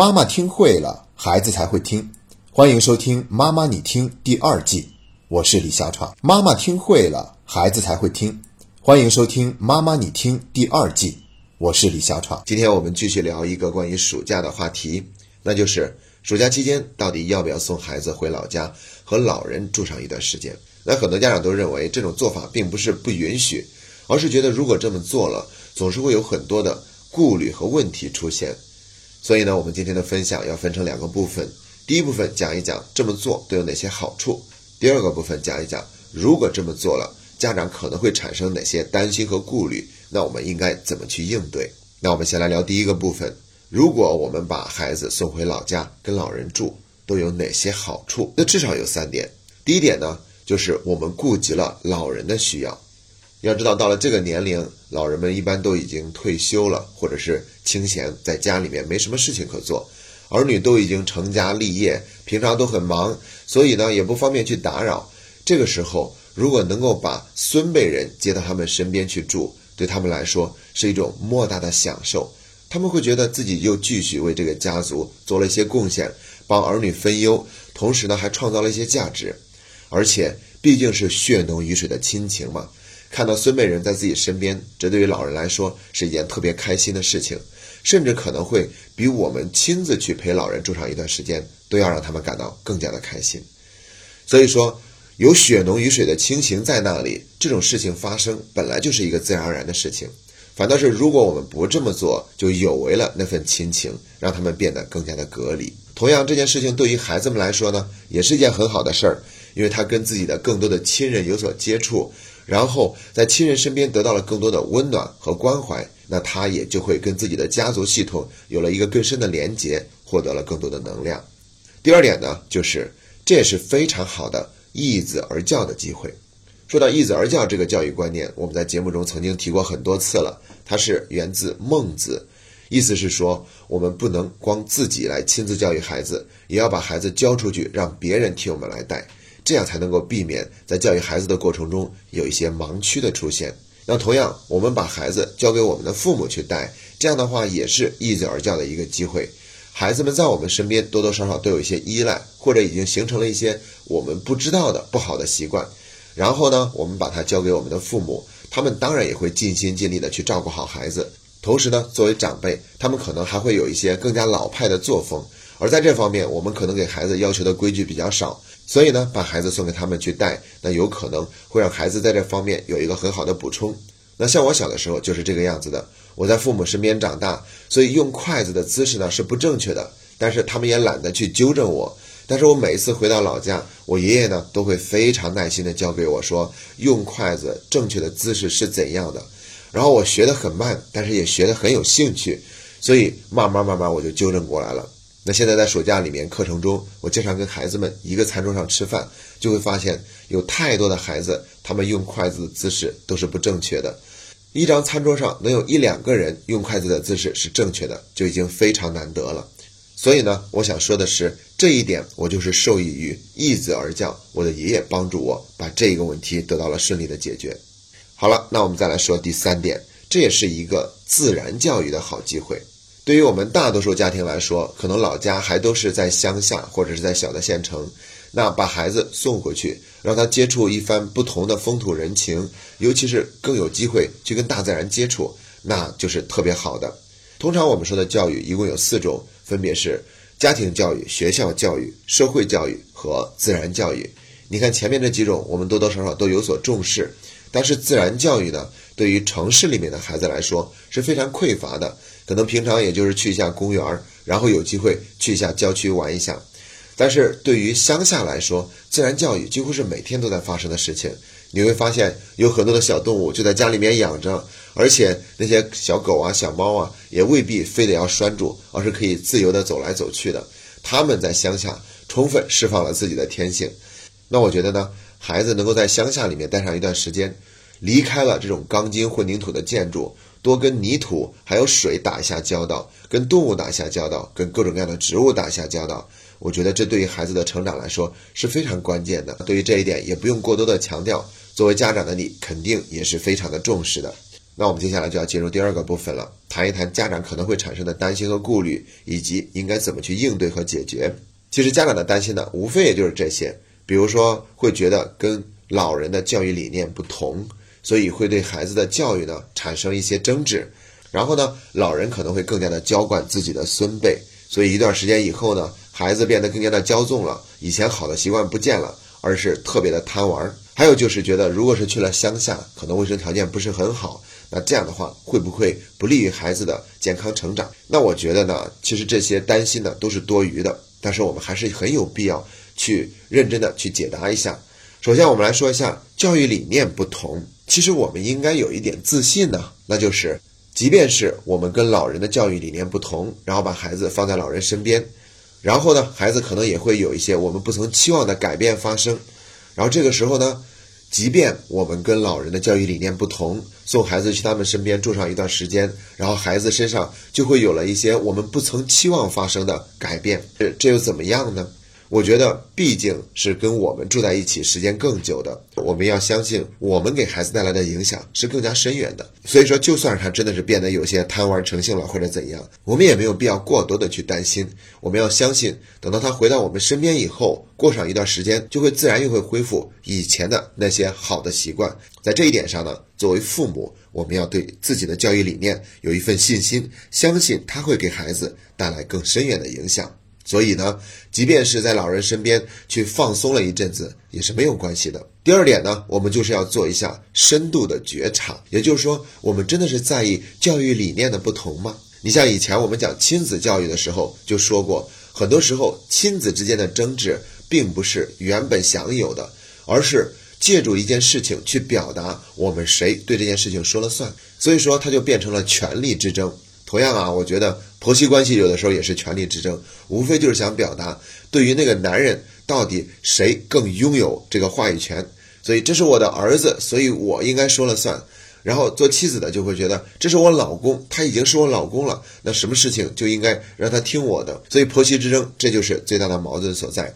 妈妈听会了，孩子才会听。欢迎收听《妈妈你听》第二季，我是李小闯。妈妈听会了，孩子才会听。欢迎收听《妈妈你听》第二季，我是李小闯。今天我们继续聊一个关于暑假的话题，那就是暑假期间到底要不要送孩子回老家和老人住上一段时间？那很多家长都认为这种做法并不是不允许，而是觉得如果这么做了，总是会有很多的顾虑和问题出现。所以呢，我们今天的分享要分成两个部分。第一部分讲一讲这么做都有哪些好处，第二个部分讲一讲如果这么做了，家长可能会产生哪些担心和顾虑，那我们应该怎么去应对？那我们先来聊第一个部分，如果我们把孩子送回老家跟老人住，都有哪些好处？那至少有三点。第一点呢，就是我们顾及了老人的需要。要知道，到了这个年龄，老人们一般都已经退休了，或者是清闲在家里面没什么事情可做。儿女都已经成家立业，平常都很忙，所以呢也不方便去打扰。这个时候，如果能够把孙辈人接到他们身边去住，对他们来说是一种莫大的享受。他们会觉得自己又继续为这个家族做了一些贡献，帮儿女分忧，同时呢还创造了一些价值。而且毕竟是血浓于水的亲情嘛，看到孙辈人在自己身边，这对于老人来说是一件特别开心的事情。甚至可能会比我们亲自去陪老人住上一段时间，都要让他们感到更加的开心。所以说，有血浓于水的亲情在那里，这种事情发生本来就是一个自然而然的事情。反倒是如果我们不这么做，就有违了那份亲情，让他们变得更加的隔离。同样，这件事情对于孩子们来说呢，也是一件很好的事儿，因为他跟自己的更多的亲人有所接触，然后在亲人身边得到了更多的温暖和关怀。那他也就会跟自己的家族系统有了一个更深的连结，获得了更多的能量。第二点呢，就是这也是非常好的易子而教的机会。说到易子而教这个教育观念，我们在节目中曾经提过很多次了。它是源自孟子，意思是说，我们不能光自己来亲自教育孩子，也要把孩子交出去，让别人替我们来带，这样才能够避免在教育孩子的过程中有一些盲区的出现。那同样，我们把孩子交给我们的父母去带，这样的话也是一子而教的一个机会。孩子们在我们身边多多少少都有一些依赖，或者已经形成了一些我们不知道的不好的习惯。然后呢，我们把它交给我们的父母，他们当然也会尽心尽力的去照顾好孩子。同时呢，作为长辈，他们可能还会有一些更加老派的作风。而在这方面，我们可能给孩子要求的规矩比较少。所以呢，把孩子送给他们去带，那有可能会让孩子在这方面有一个很好的补充。那像我小的时候就是这个样子的，我在父母身边长大，所以用筷子的姿势呢是不正确的，但是他们也懒得去纠正我。但是我每一次回到老家，我爷爷呢都会非常耐心的教给我说，用筷子正确的姿势是怎样的。然后我学得很慢，但是也学得很有兴趣，所以慢慢慢慢我就纠正过来了。那现在在暑假里面课程中，我经常跟孩子们一个餐桌上吃饭，就会发现有太多的孩子，他们用筷子的姿势都是不正确的。一张餐桌上能有一两个人用筷子的姿势是正确的，就已经非常难得了。所以呢，我想说的是，这一点我就是受益于易子而教，我的爷爷帮助我把这个问题得到了顺利的解决。好了，那我们再来说第三点，这也是一个自然教育的好机会。对于我们大多数家庭来说，可能老家还都是在乡下或者是在小的县城，那把孩子送回去，让他接触一番不同的风土人情，尤其是更有机会去跟大自然接触，那就是特别好的。通常我们说的教育一共有四种，分别是家庭教育、学校教育、社会教育和自然教育。你看前面这几种，我们多多少少都有所重视，但是自然教育呢，对于城市里面的孩子来说是非常匮乏的。可能平常也就是去一下公园儿，然后有机会去一下郊区玩一下。但是对于乡下来说，自然教育几乎是每天都在发生的事情。你会发现有很多的小动物就在家里面养着，而且那些小狗啊、小猫啊，也未必非得要拴住，而是可以自由的走来走去的。他们在乡下充分释放了自己的天性。那我觉得呢，孩子能够在乡下里面待上一段时间，离开了这种钢筋混凝土的建筑。多跟泥土还有水打一下交道，跟动物打一下交道，跟各种各样的植物打一下交道，我觉得这对于孩子的成长来说是非常关键的。对于这一点，也不用过多的强调，作为家长的你肯定也是非常的重视的。那我们接下来就要进入第二个部分了，谈一谈家长可能会产生的担心和顾虑，以及应该怎么去应对和解决。其实家长的担心呢，无非也就是这些，比如说会觉得跟老人的教育理念不同，所以会对孩子的教育呢产生一些争执。然后呢，老人可能会更加的娇惯自己的孙辈，所以一段时间以后呢，孩子变得更加的骄纵了，以前好的习惯不见了，而是特别的贪玩。还有就是觉得，如果是去了乡下，可能卫生条件不是很好，那这样的话会不会不利于孩子的健康成长？那我觉得呢，其实这些担心呢都是多余的，但是我们还是很有必要去认真的去解答一下。首先，我们来说一下教育理念不同，其实我们应该有一点自信呢，那就是。即便是我们跟老人的教育理念不同，然后把孩子放在老人身边，然后呢，孩子可能也会有一些我们不曾期望的改变发生。然后这个时候呢，即便我们跟老人的教育理念不同，送孩子去他们身边住上一段时间，然后孩子身上就会有了一些我们不曾期望发生的改变。这这又怎么样呢？我觉得毕竟是跟我们住在一起时间更久的，我们要相信我们给孩子带来的影响是更加深远的。所以说，就算是他真的是变得有些贪玩成性了或者怎样，我们也没有必要过多的去担心。我们要相信，等到他回到我们身边以后，过上一段时间，就会自然又会恢复以前的那些好的习惯。在这一点上呢，作为父母，我们要对自己的教育理念有一份信心，相信他会给孩子带来更深远的影响。所以呢，即便是在老人身边去放松了一阵子，也是没有关系的。第二点呢，我们就是要做一下深度的觉察，也就是说，我们真的是在意教育理念的不同吗？你像以前我们讲亲子教育的时候就说过，很多时候亲子之间的争执并不是原本享有的，而是借助一件事情去表达我们谁对这件事情说了算，所以说它就变成了权力之争。同样啊，我觉得婆媳关系有的时候也是权力之争，无非就是想表达对于那个男人到底谁更拥有这个话语权。所以这是我的儿子，所以我应该说了算。然后做妻子的就会觉得这是我老公，他已经是我老公了，那什么事情就应该让他听我的。所以婆媳之争，这就是最大的矛盾所在。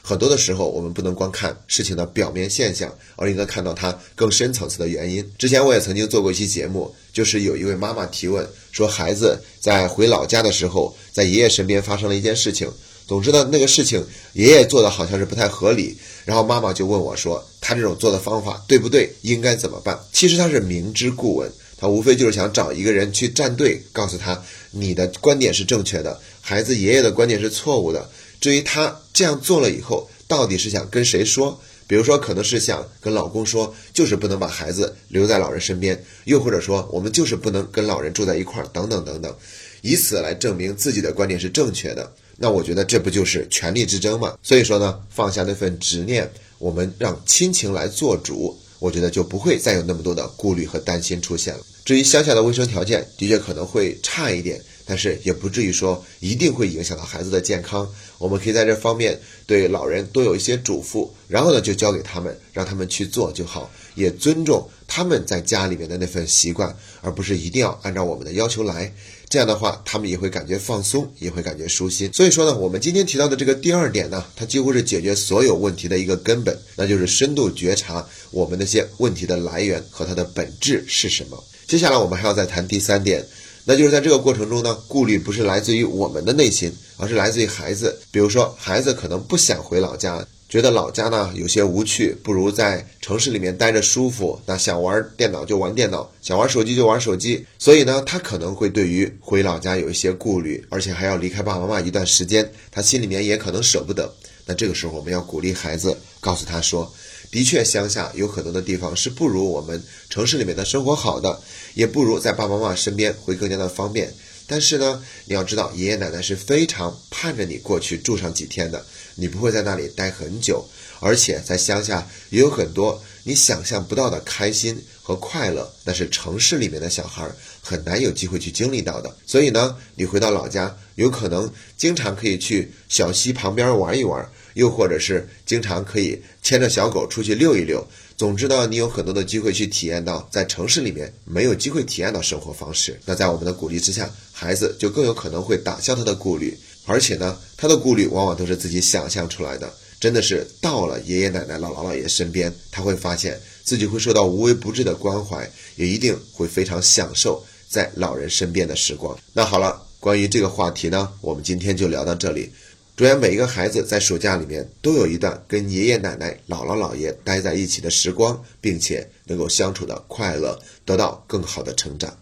很多的时候，我们不能光看事情的表面现象，而应该看到它更深层次的原因。之前我也曾经做过一期节目，就是有一位妈妈提问说，孩子在回老家的时候，在爷爷身边发生了一件事情。总之呢，那个事情爷爷做的好像是不太合理，然后妈妈就问我说，他这种做的方法对不对？应该怎么办？其实他是明知故问，他无非就是想找一个人去站队，告诉他你的观点是正确的，孩子爷爷的观点是错误的。至于他这样做了以后，到底是想跟谁说？比如说，可能是想跟老公说，就是不能把孩子留在老人身边；又或者说，我们就是不能跟老人住在一块儿，等等等等，以此来证明自己的观点是正确的。那我觉得这不就是权力之争吗？所以说呢，放下那份执念，我们让亲情来做主，我觉得就不会再有那么多的顾虑和担心出现了。至于乡下的卫生条件，的确可能会差一点。但是也不至于说一定会影响到孩子的健康。我们可以在这方面对老人多有一些嘱咐，然后呢就交给他们，让他们去做就好，也尊重他们在家里面的那份习惯，而不是一定要按照我们的要求来。这样的话，他们也会感觉放松，也会感觉舒心。所以说呢，我们今天提到的这个第二点呢，它几乎是解决所有问题的一个根本，那就是深度觉察我们那些问题的来源和它的本质是什么。接下来我们还要再谈第三点。那就是在这个过程中呢，顾虑不是来自于我们的内心，而是来自于孩子。比如说，孩子可能不想回老家，觉得老家呢有些无趣，不如在城市里面待着舒服。那想玩电脑就玩电脑，想玩手机就玩手机。所以呢，他可能会对于回老家有一些顾虑，而且还要离开爸爸妈妈一段时间，他心里面也可能舍不得。那这个时候，我们要鼓励孩子，告诉他说。的确，乡下有很多的地方是不如我们城市里面的生活好的，也不如在爸爸妈妈身边会更加的方便。但是呢，你要知道，爷爷奶奶是非常盼着你过去住上几天的，你不会在那里待很久。而且在乡下也有很多你想象不到的开心和快乐，那是城市里面的小孩很难有机会去经历到的。所以呢，你回到老家，有可能经常可以去小溪旁边玩一玩。又或者是经常可以牵着小狗出去溜一溜，总之呢，你有很多的机会去体验到在城市里面没有机会体验到生活方式。那在我们的鼓励之下，孩子就更有可能会打消他的顾虑，而且呢，他的顾虑往往都是自己想象出来的。真的是到了爷爷奶奶、姥姥姥爷身边，他会发现自己会受到无微不至的关怀，也一定会非常享受在老人身边的时光。那好了，关于这个话题呢，我们今天就聊到这里。祝愿每一个孩子在暑假里面都有一段跟爷爷奶奶、姥姥姥爷待在一起的时光，并且能够相处的快乐，得到更好的成长。